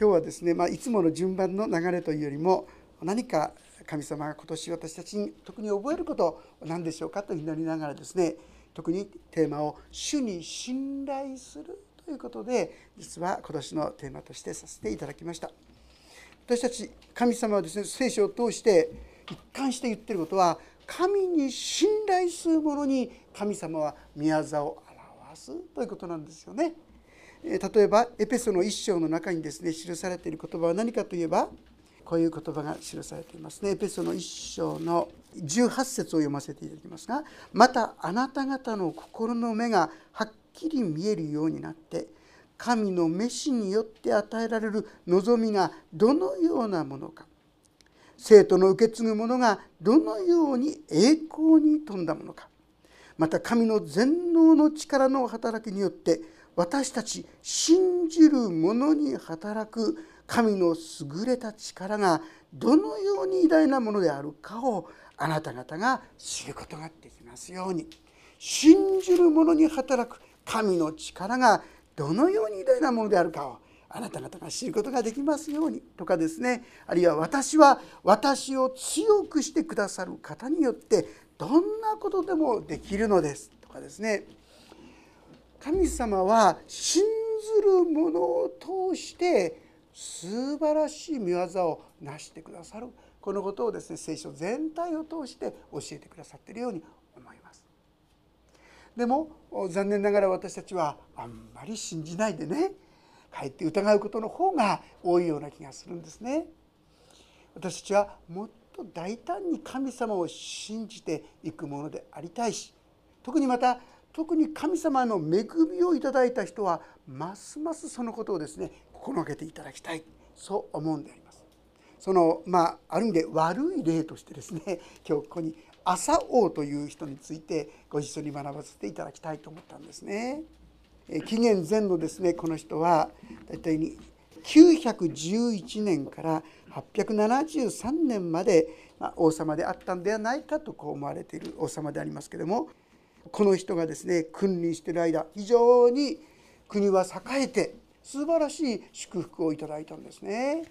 今日はですね、まあ、いつもの順番の流れというよりも何か神様が今年私たちに特に覚えること何でしょうかと祈りながらですね特にテーマを「主に信頼する」ということで実は今年のテーマとしてさせていただきました私たち神様はですね聖書を通して一貫して言ってることは神に信頼する者に神様は宮座を表すということなんですよね。例えばエペソの一章の中にですね記されている言葉は何かといえばこういう言葉が記されていますね。エペソの一章の18節を読ませていただきますが「またあなた方の心の目がはっきり見えるようになって神の召しによって与えられる望みがどのようなものか生徒の受け継ぐ者がどのように栄光に富んだものかまた神の全能の力の働きによって私たち信じる者に働く神の優れた力がどのように偉大なものであるかをあなた方が知ることができますように。信じる者に働く神の力がどのように偉大なものであるかをあなた方が知ることができますようにとかですね。あるいは私は私を強くしてくださる方によってどんなことでもできるのですとかですね。神様は信ずる者を通して素晴らしい見業を成してくださるこのことをですね聖書全体を通して教えてくださっているように思います。でも残念ながら私たちはあんまり信じないでねかえって疑うことの方が多いような気がするんですね。私たちはもっと大胆に神様を信じていくものでありたいし特にまた特に神様の恵みをいただいた人はますますそのことをですね心がけていただきたいそう思うんであります。そのまあある意味で悪い例としてですね 今日ここに朝王という人についてご一緒に学ばせていただきたいと思ったんですね。紀元前のですねこの人は大体に911年から873年まで王様であったんではないかとこう思われている王様でありますけれどもこの人がですね君臨している間非常に国は栄えて素晴らしい祝福をいただいたんですね。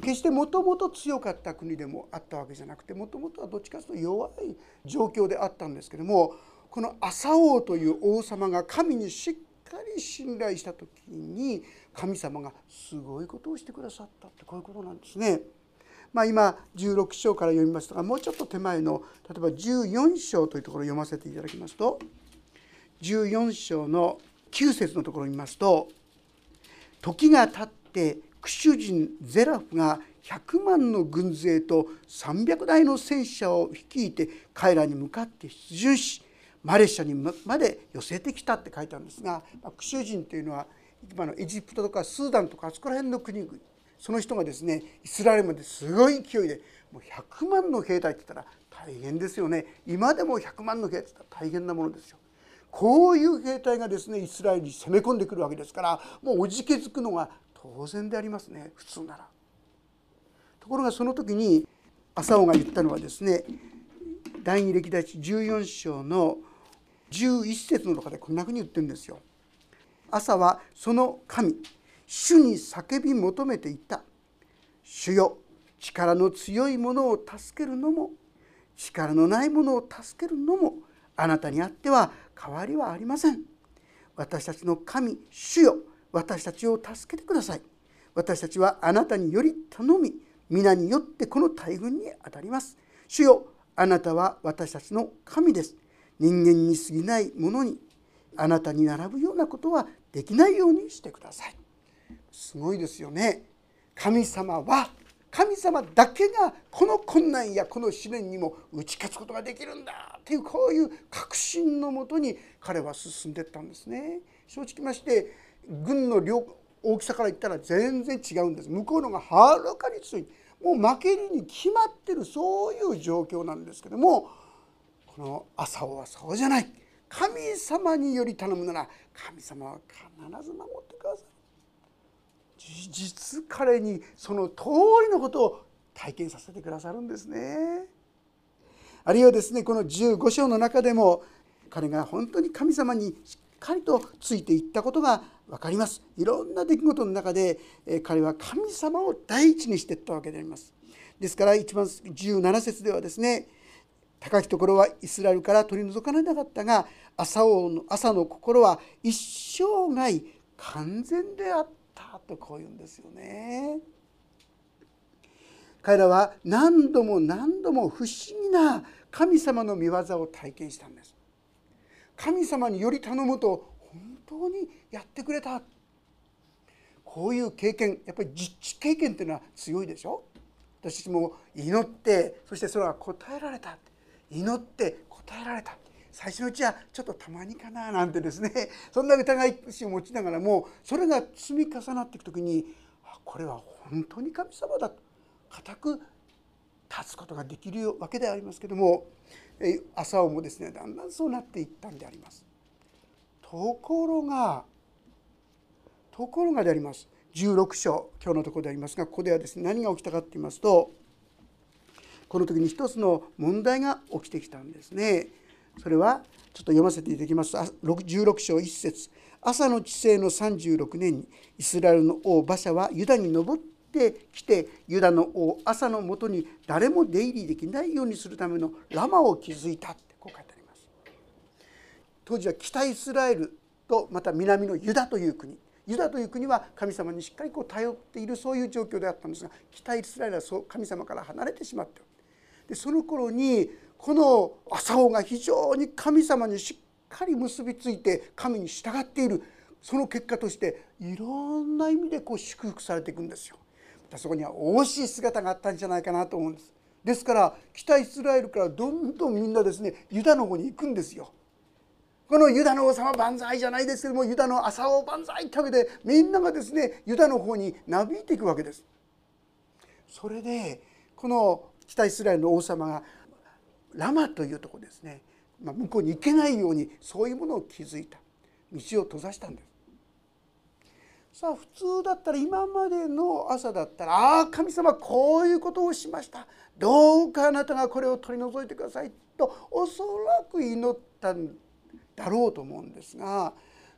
決してもともと強かった国でもあったわけじゃなくてもともとはどっちかというと弱い状況であったんですけどもこの朝王という王様が神にしっかり信頼した時に神様がすごいことをしてくださったってこういうことなんですね。まあ、今16章から読みましたがもうちょっと手前の例えば14章というところを読ませていただきますと14章の9節のところを見ますと「時が経ってクシュ人ゼラフが100万の軍勢と300台の戦車を率いて彼らに向かって出陣しマレーシアにまで寄せてきたって書いてあるんですがクシュ人というのは今のエジプトとかスーダンとかあそこら辺の国々その人がですねイスラエルまですごい勢いでもう100万の兵隊って言ったら大変ですよね今でも100万の兵隊って言ったら大変なものですよ。こういう兵隊がですねイスラエルに攻め込んでくるわけですからもうおじけづくのが当然でありますね普通なら。ところがその時に朝尾が言ったのはですね第二歴代史14章の11節の中でこんなふうに言ってるんですよ。朝はその神主に叫び求めていた「主よ力の強いものを助けるのも力のないものを助けるのもあなたにあっては変わりはありません」「私たちの神主よ私たちを助けてください」「私たちはあなたにより頼み皆によってこの大軍に当たります」「主よあなたは私たちの神です」人間に過ぎないものにあなたに並ぶようなことはできないようにしてください。すごいですよね。神様は神様だけがこの困難やこの試練にも打ち勝つことができるんだというこういう確信のもとに彼は進んでったんですね。正直まして軍の量大きさから言ったら全然違うんです。向こうのがはるかに強い。もう負けるに決まってるそういう状況なんですけどもこの朝はそうじゃない。神様により頼むなら神様は必ず守ってくださる実彼にその通りのことを体験させてくださるんですね。あるいはですねこの15章の中でも彼が本当に神様にしっかりとついていったことが分かります。いろんな出来事の中で彼は神様を第一にしていったわけであります。ですから一番17節ではですね高きところはイスラエルから取り除かれなかったが朝の朝の心は一生涯完全であっとこう言うんですよね。彼らは何度も何度も不思議な神様の御業を体験したんです。神様により頼むと本当にやってくれたこういう経験やっぱり実地経験っていうのは強いでしょ私も祈ってそしてそれは答えられた祈って答えられた最初のうちはちょっとたまにかななんてですね そんな疑い心を持ちながらもそれが積み重なっていく時にこれは本当に神様だと固く立つことができるわけでありますけども朝をもですねだんだんそうなっていったんであります。ところがところがであります16章今日のところでありますがここではですね何が起きたかと言いますとこの時に一つの問題が起きてきたんですね。それはちょっと読ませていただきます16章1節。朝の治世の36年にイスラエルの王馬車はユダに登ってきてユダの王朝のもとに誰も出入りできないようにするためのラマを築いたってこう書いてあります。当時は北イスラエルとまた南のユダという国。ユダという国は神様にしっかりこう頼っているそういう状況であったんですが北イスラエルはそう神様から離れてしまって。でその頃にこの朝尾が非常に神様にしっかり結びついて神に従っているその結果としていろんな意味でこう祝福されていくんですよ。そこには惜しい姿があったんじゃないかなと思うんです。ですから北イスラエルからどんどんみんなですねユダの方に行くんですよ。このユダの王様万歳じゃないですけどもユダの朝王万歳ってわけでみんながですねユダの方になびいていくわけです。それでこの北イスラエルの王様がラマというとこですね、まあ、向こうに行けないようにそういうものを築いた道を閉ざしたんです。さあ普通だったら今までの朝だったら「ああ神様こういうことをしましたどうかあなたがこれを取り除いてください」とおそらく祈ったんだろうと思うんですが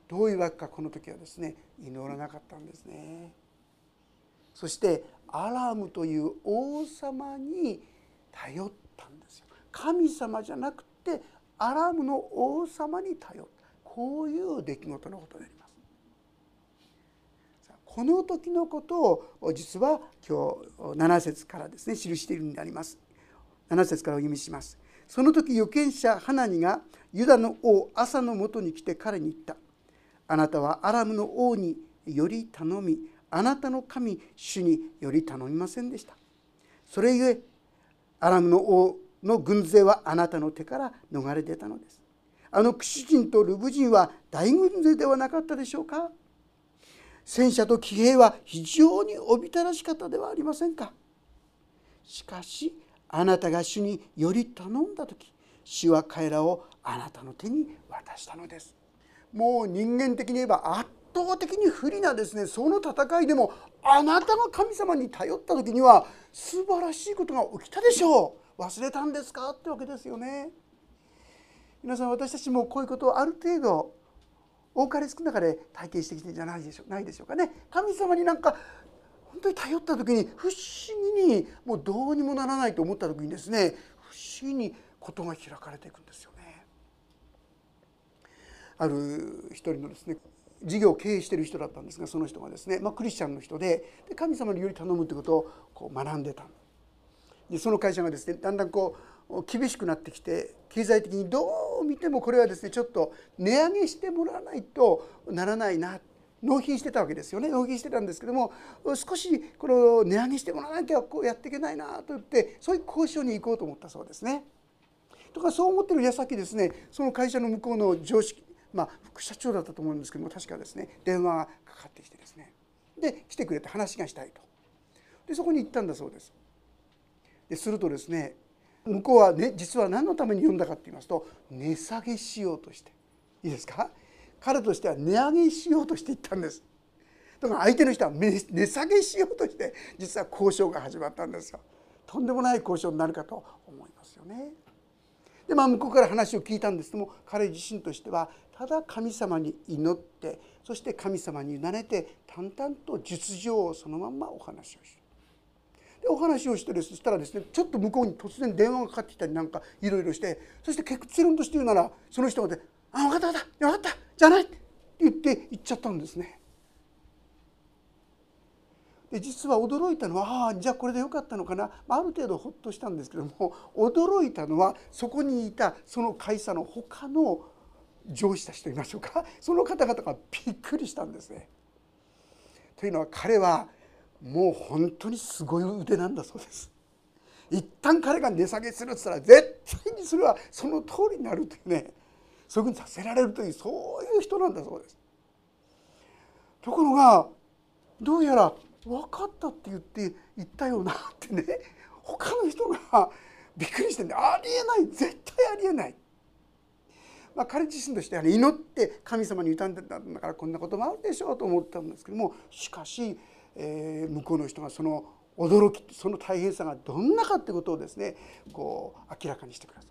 どういうわけかこの時はですね祈らなかったんですね。そしてアラムという王様に頼ったんですよ。神様じゃなくてアラムの王様に頼ったこういう出来事のことであります。この時のことを実は今日7節からですね記しているんであります。7節からお読みします。その時預言者ハナニがユダの王朝のもとに来て彼に言った。あなたはアラムの王により頼みあなたの神主により頼みませんでしたそれゆえアラムの王の軍勢はあなたの手から逃れ出たのです。あのクシ人とルブ人は大軍勢ではなかったでしょうか。戦車と騎兵は非常におびただし方ではありませんか。しかしあなたが主により頼んだ時主は彼らをあなたの手に渡したのです。もう人間的に言えば圧倒的に不利なですねその戦いでもあなたが神様に頼った時には素晴らしいことが起きたでしょう。忘れたんですか？ってわけですよね。皆さん私たちもこういうことをある程度多かれ少なかれ体験してきてんじゃないでしょないでしょうかね。神様になんか本当に頼った時に不思議にもうどうにもならないと思った時にですね不思議にことが開かれていくんですよね。ある一人のですね事業を経営している人だったんですがその人がですね、まあ、クリスチャンの人でで神様により頼むということをこう学んでた。でその会社がですねだんだんこう厳しくなってきて経済的にどう見てもこれはですねちょっと値上げしてもらわないとならないな納品してたわけですよね。納品してたんですけども少しこの値上げしてもらわなきゃこうやっていけないなと言ってそういう交渉に行こうと思ったそうですね。とかそう思ってる矢先ですねその会社の向こうの常識まあ、副社長だったと思うんですけども確かですね電話がかかってきてですね。で来てくれて話がしたいと。でそこに行ったんだそうです。でするとですね向こうは、ね、実は何のために呼んだかって言いますと値下げしようとして。いいですか？彼としては値上げしようとして行ったんです。だから相手の人は値下げしようとして実は交渉が始まったんですよ。とんでもない交渉になるかと思いますよね。でまあ向こうから話を聞いたんですけども彼自身としてはただ神様に祈ってそして神様に委ねて淡々と実情をそのまんまお話をしでお話をしてですそしたらですねちょっと向こうに突然電話がかかってきたりなんかいろいろしてそして結論として言うならその人がで「あ分かった分かった分かったじゃない」って言って言っちゃったんですね。で実は驚いたのはああじゃあこれでよかったのかな、まあ、ある程度ほっとしたんですけども驚いたのはそこにいたその会社の他の上司たちといいましょうかその方々がびっくりしたんですね。というのは彼はもう本当にすごい腕なんだそうです。一旦彼が値下げするっつったら絶対にそれはその通りになるというねそういうふうにさせられるというそういう人なんだそうです。ところがどうやら分かったって言って言ったよなってね他の人がびっくりしてんでありえない絶対ありえない。まあ、彼自身としては、ね、祈って神様に歌んでたんだからこんなこともあるでしょうと思ったんですけどもしかし、えー、向こうの人がその驚きその大変さがどんなかってことをですねこう明らかにしてください。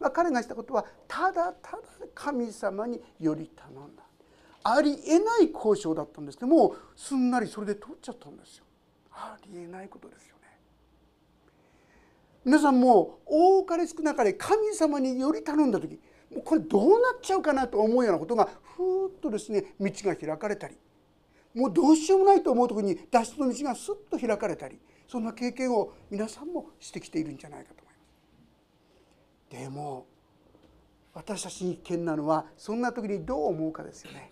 まあ、彼がしたことはただただ神様により頼んだありえない交渉だったんですけどもすんなりそれで通っちゃったんですよ。ありえないことですよね。皆さんも多かれ少なかれ神様により頼んだ時もうこれどうなっちゃうかなと思うようなことがふーっとですね道が開かれたりもうどうしようもないと思う時に脱出の道がすっと開かれたりそんな経験を皆さんもしてきているんじゃないかと思います。でも私たちに危険なのはそんな時にどう思うかですよね。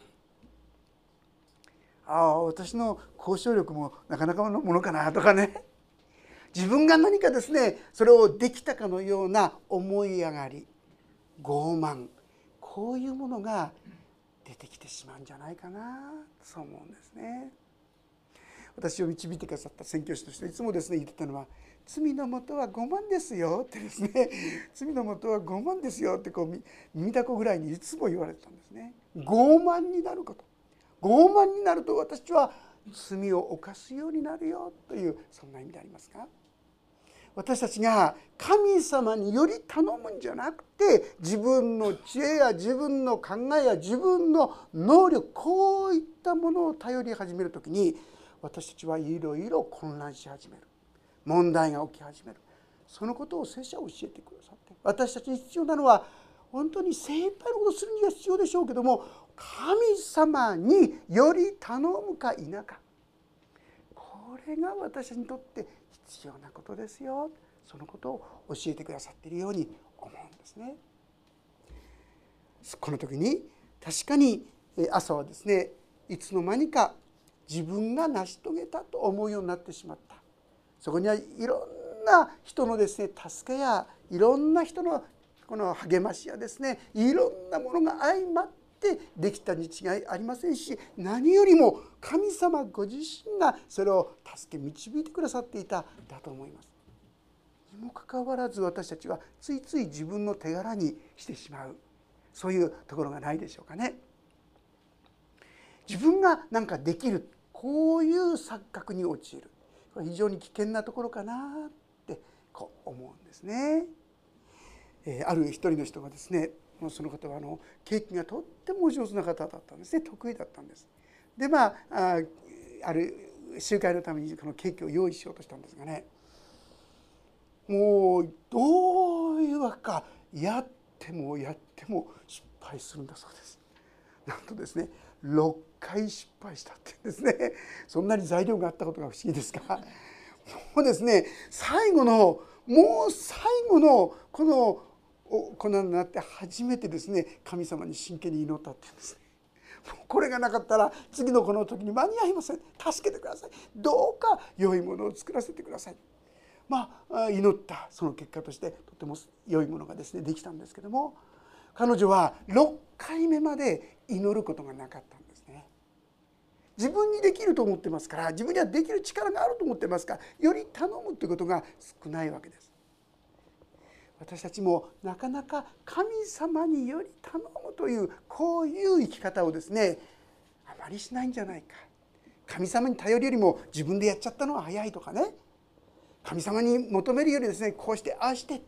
ああ私の交渉力もなかなかのものかなとかね自分が何かですねそれをできたかのような思い上がり傲慢こういうものが出てきてしまうんじゃないかなそう思うんですね。私を導いてくださった宣教師としていつもですね言ってたのは「罪のもとは5万ですよ」ってですね「罪のもとは5万ですよ」ってこう耳たこぐらいにいつも言われてたんですね。傲慢になること傲慢になると私は罪を犯すようになるよというそんな意味でありますか？私たちが神様により頼むんじゃなくて自分の知恵や自分の考えや自分の能力こういったものを頼り始める時に私たちはいろいろ混乱し始める。問題が起き始める。そのことを聖書は教えてくださって。私たちに必要なのは本当に精一杯のことをするには必要でしょうけども神様により頼むか否か。これが私にとって必要なことですよそのことを教えてくださっているように思うんですね。この時に確かに朝はですねいつの間にか自分が成し遂げたと思うようになってしまったそこにはいろんな人のですね助けやいろんな人のこの励ましやですねいろんなものが相まっってできたに違いありませんし何よりも神様ご自身がそれを助け導いてくださっていただと思います。にもかかわらず私たちはついつい自分の手柄にしてしまうそういうところがないでしょうかね。自分が何かできるこういう錯覚に陥るこれ非常に危険なところかなってこう思うんですね。えある一人の人がですねその方はあのケーキがとってもお上手な方だったんですね得意だったんです。でまああある集会のためにこのケーキを用意しようとしたんですがねもうどういうわけかやってもやっても失敗するんだそうです。なんとですね6回失敗したってですねそんなに材料があったことが不思議ですがもうですね最後のもう最後のこのこんなになって初めてですね神様に真剣に祈ったって言うんです。ね。これがなかったら次のこの時に間に合いません。助けてください。どうか良いものを作らせてください。まあ祈ったその結果としてとても良いものがですねできたんですけども彼女は6回目まで祈ることがなかったんですね。自分にできると思ってますから自分にはできる力があると思ってますからより頼むということが少ないわけです。私たちもなかなか神様により頼むというこういう生き方をですねあまりしないんじゃないか。神様に頼るよりも自分でやっちゃったのは早いとかね。神様に求めるよりですねこうしてああして。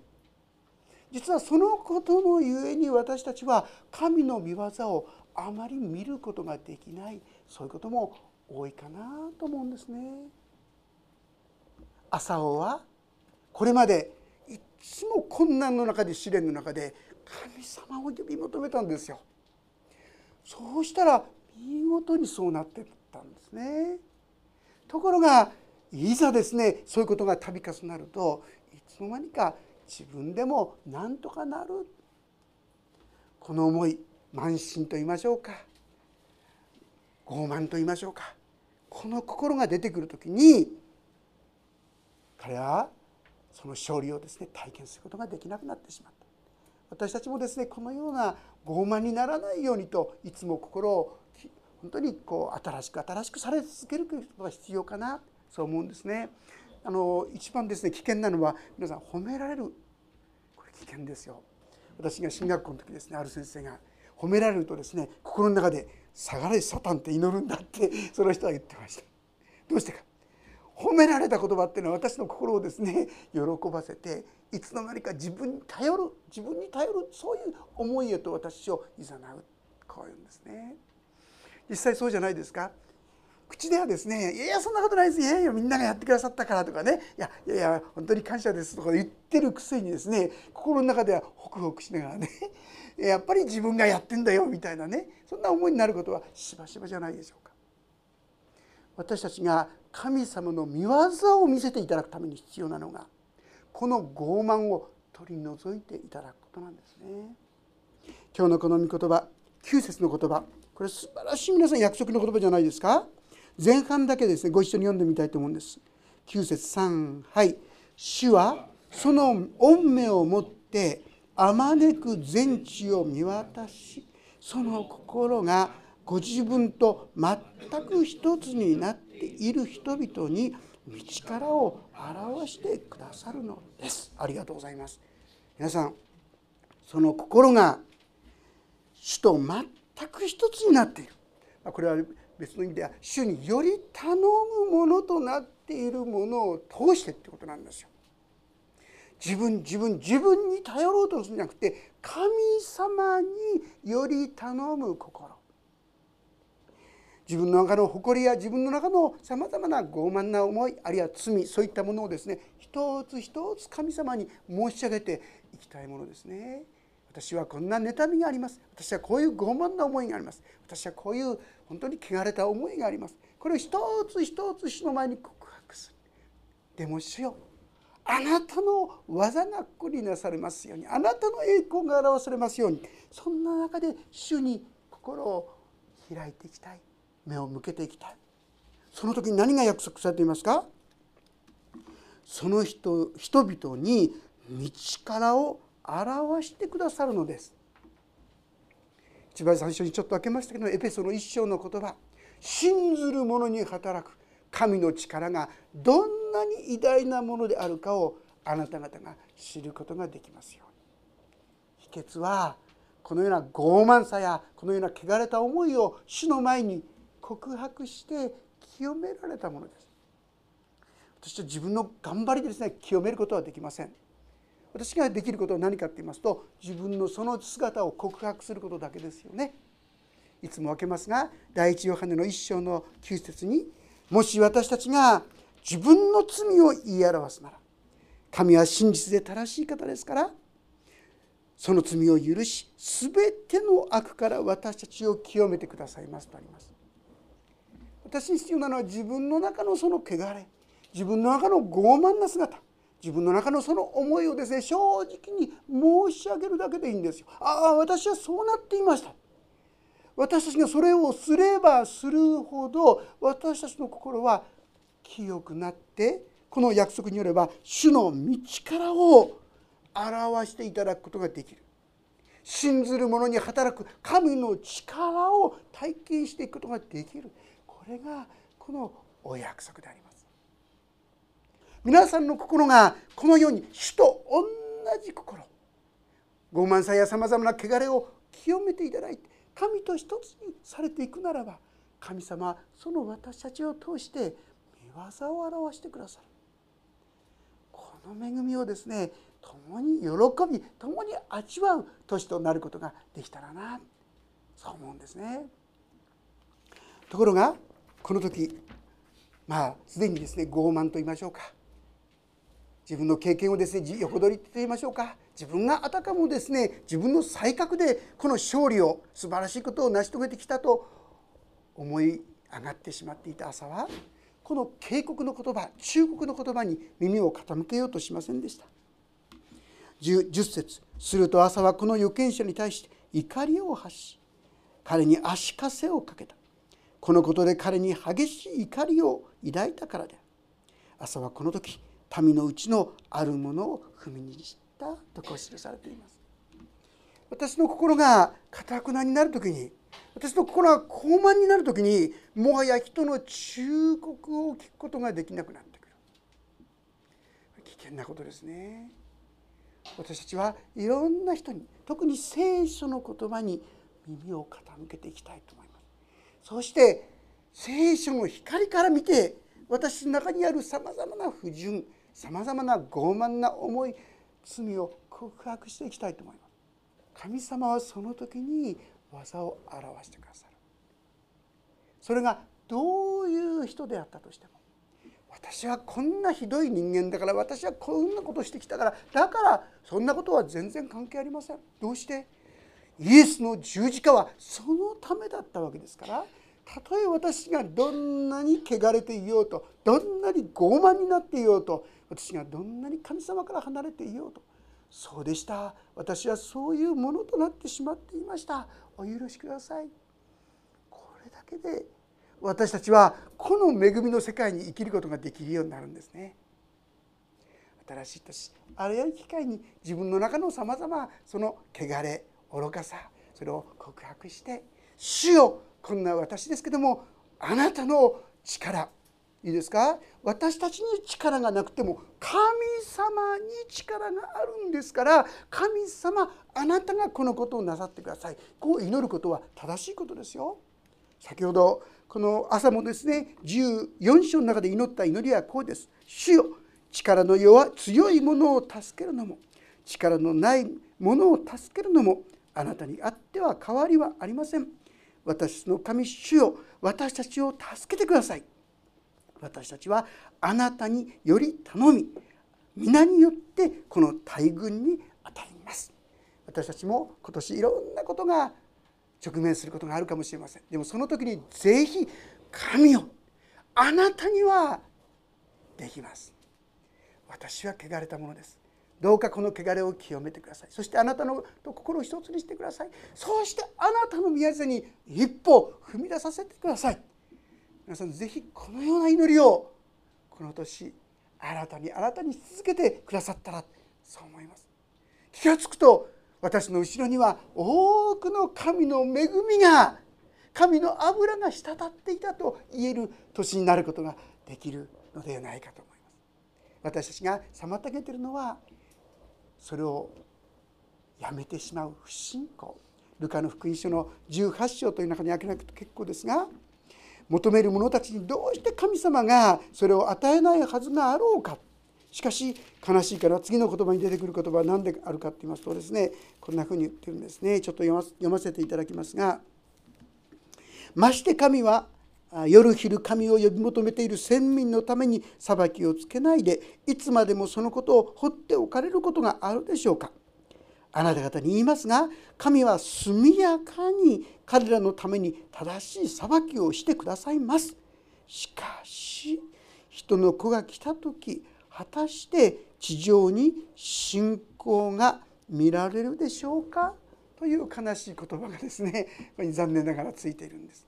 実はそのことのゆえに私たちは神の御業をあまり見ることができない。そういうことも多いかなと思うんですね。朝尾はこれまでつも困難の中で試練の中で神様を呼び求めたんですよ。そうしたら見事にそうなってったんですね。ところがいざですねそういうことが度重なるといつの間にか自分でもなんとかなるこの思い慢心と言いましょうか傲慢と言いましょうかこの心が出てくる時に彼はその勝利をですね体験することができなくなってしまった私たちもですねこのような傲慢にならないようにといつも心を本当にこう新しく新しくされ続けることが必要かなそう思うんですね。あの一番ですね危険なのは皆さん褒められるこれ危険ですよ。私が進学校の時ですねある先生が褒められるとですね心の中で「下がれサタン」って祈るんだってその人は言ってました。どうしてか褒められた言葉っていうのは私の心をですね 喜ばせていつの間にか自分に頼る自分に頼るそういう思いへと私をいざなうこういうんですね。実際そうじゃないですか口ではですね「いやいやそんなことないですいやいやみんながやってくださったから」とかね「いやいやいや本当に感謝です」とか言ってるくせにですね心の中ではホクホクしながらね やっぱり自分がやってんだよみたいなねそんな思いになることはしばしばじゃないでしょうか。私たちが神様の御業を見せていただくために必要なのがこの傲慢を取り除いていただくことなんですね。今日のこの御言葉9節の言葉これ素晴らしい皆さん約束の言葉じゃないですか？前半だけですねご一緒に読んでみたいと思うんです。9節3はい。主はその御目を持ってあまねく全地を見渡しその心がご自分と全く一つになっている人々に道からを表してくださるのです。ありがとうございます。皆さんその心が主と全く一つになっている。これは別の意味では主により頼むものとなっているものを通してってことなんですよ。自分自分自分に頼ろうとするんじゃなくて神様により頼む心。自分の中の誇りや自分の中のさまざまな傲慢な思いあるいは罪そういったものをですね一つ一つ神様に申し上げていきたいものですね。私はこんな妬みがあります。私はこういう傲慢な思いがあります。私はこういう本当に汚れた思いがあります。これを一つ一つ主の前に告白する。でも主よあなたの技がこりなされますように。あなたの栄光が表されますように。そんな中で主に心を開いていきたい。目を向けていきたい。その時に何が約束されていますか？その人人々に道からを表してくださるのです。一番最初にちょっと開けましたけどエペソの一章の言葉。信ずる者に働く。神の力がどんなに偉大なものであるかをあなた方が知ることができますように。秘訣はこのような傲慢さやこのような汚れた思いを主の前に告白して清められたものです私は自分の頑張りでですね清めることはできません私ができることは何かって言いますと自分のその姿を告白することだけですよね。いつも分けますが第一ヨハネの一章の9節にもし私たちが自分の罪を言い表すなら神は真実で正しい方ですからその罪を許し全ての悪から私たちを清めてくださいますとあります。私に必要なのは自分の中のその汚れ自分の中の傲慢な姿自分の中のその思いをですね正直に申し上げるだけでいいんですよ。ああ私はそうなっていました。私たちがそれをすればするほど私たちの心は清くなってこの約束によれば主の道からを表していただくことができる信ずる者に働く神の力を体験していくことができるこれがこのお約束であります。皆さんの心がこのように主と同じ心傲慢さやさまざまな汚れを清めていただいて神と一つにされていくならば神様はその私たちを通して見業を表してくださるこの恵みをですね共に喜び共に味わう年となることができたらなそう思うんですね。ところがこの時まあすでにですね傲慢と言いましょうか。自分の経験をですね横取りと言いましょうか。自分があたかもですね自分の才覚でこの勝利を素晴らしいことを成し遂げてきたと思い上がってしまっていた朝はこの警告の言葉忠告の言葉に耳を傾けようとしませんでした。10, 10節すると朝はこの預言者に対して怒りを発し彼に足かせをかけた。このことで彼に激しい怒りを抱いたからで朝はこの時民のうちのあるものを踏みにじったとこう記されています。私の心がかたくなになる時に私の心が高慢になる時にもはや人の忠告を聞くことができなくなってくる。危険なことですね。私たちはいろんな人に特に聖書の言葉に耳を傾けていきたいと思います。そして聖書の光から見て私の中にあるさまざまな不純さまざまな傲慢な思い罪を告白していきたいと思います。神様はその時に技を表してくださる。それがどういう人であったとしても私はこんなひどい人間だから私はこんなことしてきたからだからそんなことは全然関係ありません。どうして？イエスの十字架はそのためだったわけですからたとえ私がどんなに汚れていようとどんなに傲慢になっていようと私がどんなに神様から離れていようとそうでした。私はそういうものとなってしまっていました。お許しください。これだけで私たちはこの恵みの世界に生きることができるようになるんですね。新しい年あらゆる機会に自分の中のさまざまその汚れ愚かさそれを告白して主よこんな私ですけどもあなたの力いいですか？私たちに力がなくても神様に力があるんですから神様あなたがこのことをなさってください。こう祈ることは正しいことですよ。先ほどこの朝もですね14章の中で祈った祈りはこうです。主よ力の弱強いものを助けるのも力のないものを助けるのもあなたにあっては変わりはありません。私の神主よ。私たちを助けてください。私たちはあなたにより頼み。皆によってこの大軍に当たります。私たちも今年いろんなことが直面することがあるかもしれません。でもその時にぜひ神よ。あなたにはできます。私は汚れたものです。どうかこの汚れを清めてください。そしてあなたの心を一つにしてください。そうしてあなたの宮地に一歩踏み出させてください。皆さんぜひこのような祈りをこの年新たに新たにし続けてくださったら。そう思います。気が付くと私の後ろには多くの神の恵みが神の油が滴っていたと言える年になることができるのではないかと思います。私たちが妨げているのはそれをやめてしまう不信仰。ルカの福音書の18章という中に開けなくて結構ですが求める者たちにどうして神様がそれを与えないはずがあろうか。しかし悲しいから次の言葉に出てくる言葉は何であるかと言いますとですねこんなふうに言ってるんですね。ちょっと読ませていただきますがまして神は夜昼神を呼び求めている先民のために裁きをつけないでいつまでもそのことを放っておかれることがあるでしょうか。あなた方に言いますが神は速やかに彼らのために正しい裁きをしてくださいます。しかし人の子が来た時果たして地上に信仰が見られるでしょうか？という悲しい言葉がですね残念ながらついているんです。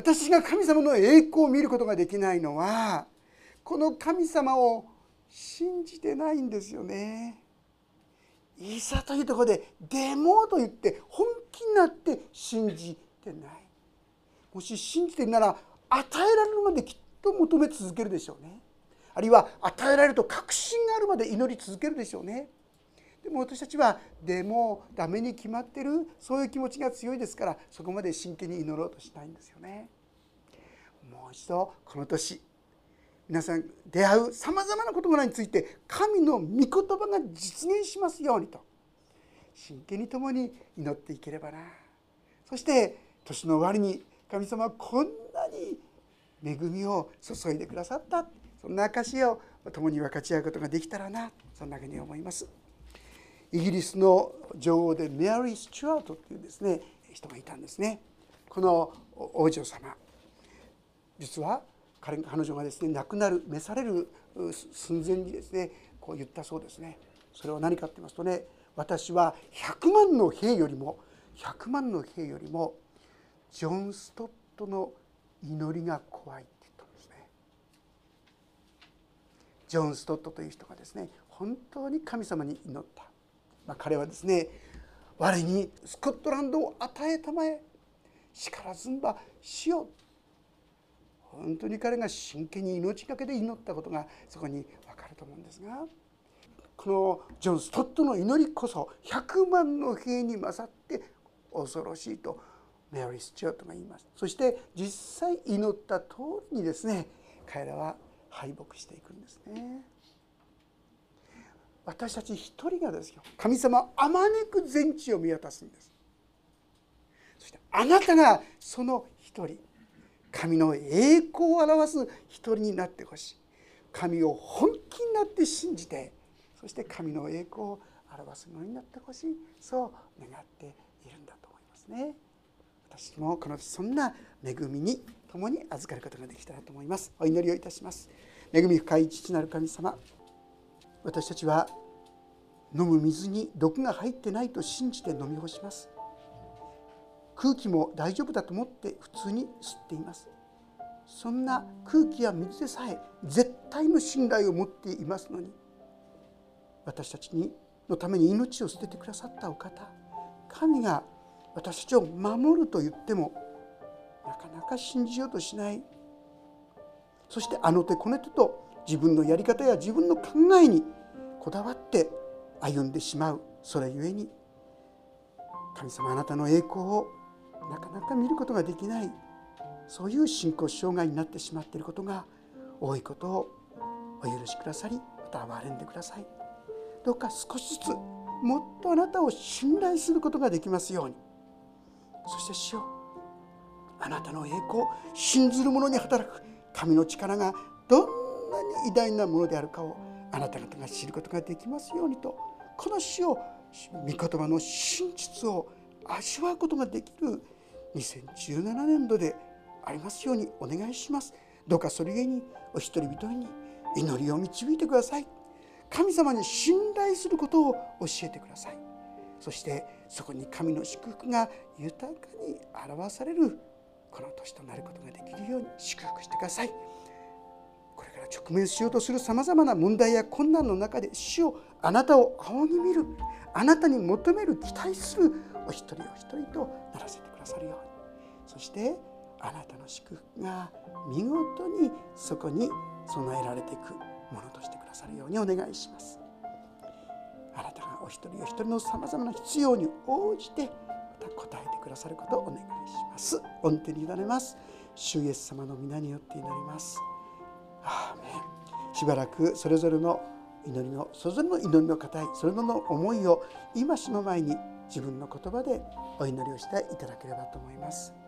私が神様の栄光を見ることができないのはこの神様を信じてないんですよね。いざというとこで「でも」と言って本気になって信じてない。もし信じてるなら与えられるまできっと求め続けるでしょうね。あるいは与えられると確信があるまで祈り続けるでしょうね。でも私たちはでもダメに決まってるそういう気持ちが強いですからそこまで真剣に祈ろうとしないんですよね。もう一度この年皆さん出会うさまざまな事柄について神の御言葉が実現しますようにと真剣に共に祈っていければなそして年の終わりに神様はこんなに恵みを注いでくださったそんな証を共に分かち合うことができたらなそんなふうに思います。イギリスの女王でメアリー・スチュアートというですね人がいたんですね。この王女様実は彼彼女がですね亡くなる召される寸前にですねこう言ったそうですね。それは何かって言いますとね私は100万の兵よりも100万の兵よりもジョン・ストットの祈りが怖いって言ったんですね。ジョン・ストットという人がですね本当に神様に祈った、まあ、彼はですね我にスコットランドを与えたまえしからずんばしよ本当に彼が真剣に命がけで祈ったことがそこに分かると思うんですがこのジョン・ストットの祈りこそ100万の兵に勝って恐ろしいとメアリー・スチュアートが言います。そして実際祈った通りにですね彼らは敗北していくんですね。私たち一人がですよ。神様あまねく全地を見渡すんです。そしてあなたがその一人神の栄光を表す一人になってほしい。神を本気になって信じてそして神の栄光を表すものになってほしい。そう願っているんだと思いますね。私もこのそんな恵みに共に預かることができたらと思います。お祈りをいたします。恵み深い父なる神様私たちは飲む水に毒が入ってないと信じて飲み干します。空気も大丈夫だと思って普通に吸っています。そんな空気や水でさえ絶対の信頼を持っていますのに私たちにのために命を捨ててくださったお方神が私たちを守ると言ってもなかなか信じようとしない。そしてあの手この手と自分のやり方や自分の考えにこだわって歩んでしまう。それゆえに神様あなたの栄光をなかなか見ることができない。そういう信仰障害になってしまっていることが多いことをお許しくださりまた憐れんでください。どうか少しずつもっとあなたを信頼することができますように。そして主よあなたの栄光信ずる者に働く。神の力がどんなに偉大なものであるかをあなた方が知ることができますようにとこの死を御言葉の真実を味わうことができる2017年度でありますようにお願いします。どうかそれゆえにお一人一人に祈りを導いてください。神様に信頼することを教えてください。そしてそこに神の祝福が豊かに表されるこの年となることができるように祝福してください。これから直面しようとするさまざまな問題や困難の中で主をあなたを仰ぎ見るあなたに求める期待するお一人お一人とならせてくださるようにそしてあなたの祝福が見事にそこに備えられていくものとしてくださるようにお願いします。あなたがお一人お一人のさまざまな必要に応じてまた答えてくださることをお願いします。御手に委ねます。主イエス様の皆によって祈ります。しばらくそれぞれの祈りのそれぞれの祈りの固いそれぞれの思いを今その前に自分の言葉でお祈りをしていただければと思います。